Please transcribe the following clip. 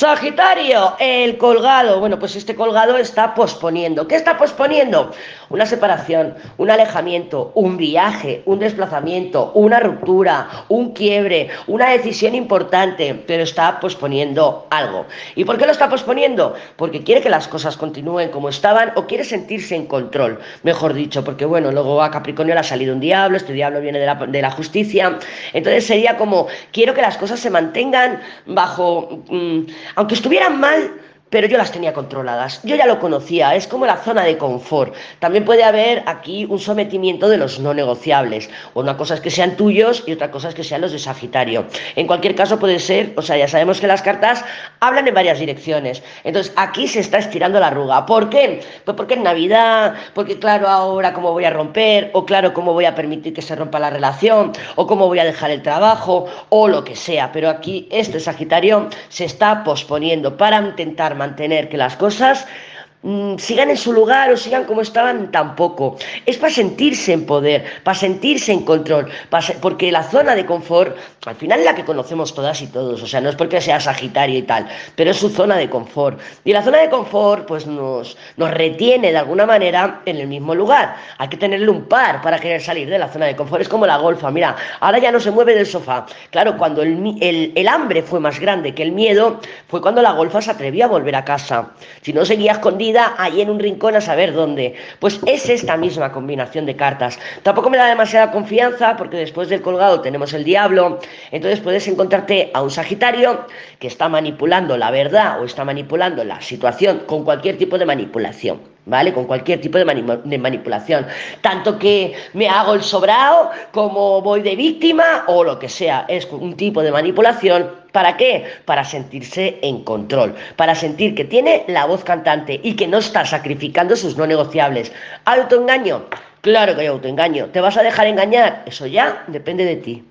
Sagitario, el colgado. Bueno, pues este colgado está posponiendo. ¿Qué está posponiendo? Una separación, un alejamiento, un viaje, un desplazamiento, una ruptura, un quiebre, una decisión importante, pero está posponiendo algo. ¿Y por qué lo está posponiendo? Porque quiere que las cosas continúen como estaban o quiere sentirse en control, mejor dicho, porque bueno, luego a Capricornio le ha salido un diablo, este diablo viene de la, justicia, entonces sería como, quiero que las cosas se mantengan bajo... Mmm, aunque estuvieran mal, pero yo las tenía controladas. Yo ya lo conocía, es como la zona de confort. También puede haber aquí un sometimiento de los no negociables. Una cosa es que sean tuyos y otra cosa es que sean los de Sagitario. En cualquier caso puede ser, o sea, ya sabemos que las cartas hablan en varias direcciones. Entonces aquí se está estirando la arruga. ¿Por qué? Pues porque en Navidad, porque claro, ahora cómo voy a romper, o claro, cómo voy a permitir que se rompa la relación, o cómo voy a dejar el trabajo, o lo que sea. Pero aquí este Sagitario se está posponiendo para intentar mantener que las cosas Mm, sigan en su lugar o sigan como estaban tampoco. Es para sentirse en poder, para sentirse en control, porque la zona de confort, al final es la que conocemos todas y todos, o sea, no es porque sea Sagitario y tal, pero es su zona de confort. Y la zona de confort, pues nos, nos retiene de alguna manera en el mismo lugar. Hay que tenerle un par para querer salir de la zona de confort. Es como la golfa, mira, ahora ya no se mueve del sofá. Claro, cuando el, el, el hambre fue más grande que el miedo, fue cuando la golfa se atrevió a volver a casa. Si no seguía escondida, ahí en un rincón a saber dónde. Pues es esta misma combinación de cartas. Tampoco me da demasiada confianza porque después del colgado tenemos el diablo. Entonces puedes encontrarte a un Sagitario que está manipulando la verdad o está manipulando la situación con cualquier tipo de manipulación. ¿Vale? Con cualquier tipo de, manipulación. Tanto que me hago el sobrado, como voy de víctima o lo que sea. Es un tipo de manipulación. ¿Para qué? Para sentirse en control, para sentir que tiene la voz cantante y que no está sacrificando sus no negociables. ¿Autoengaño? Claro que hay autoengaño. ¿Te vas a dejar engañar? Eso ya depende de ti.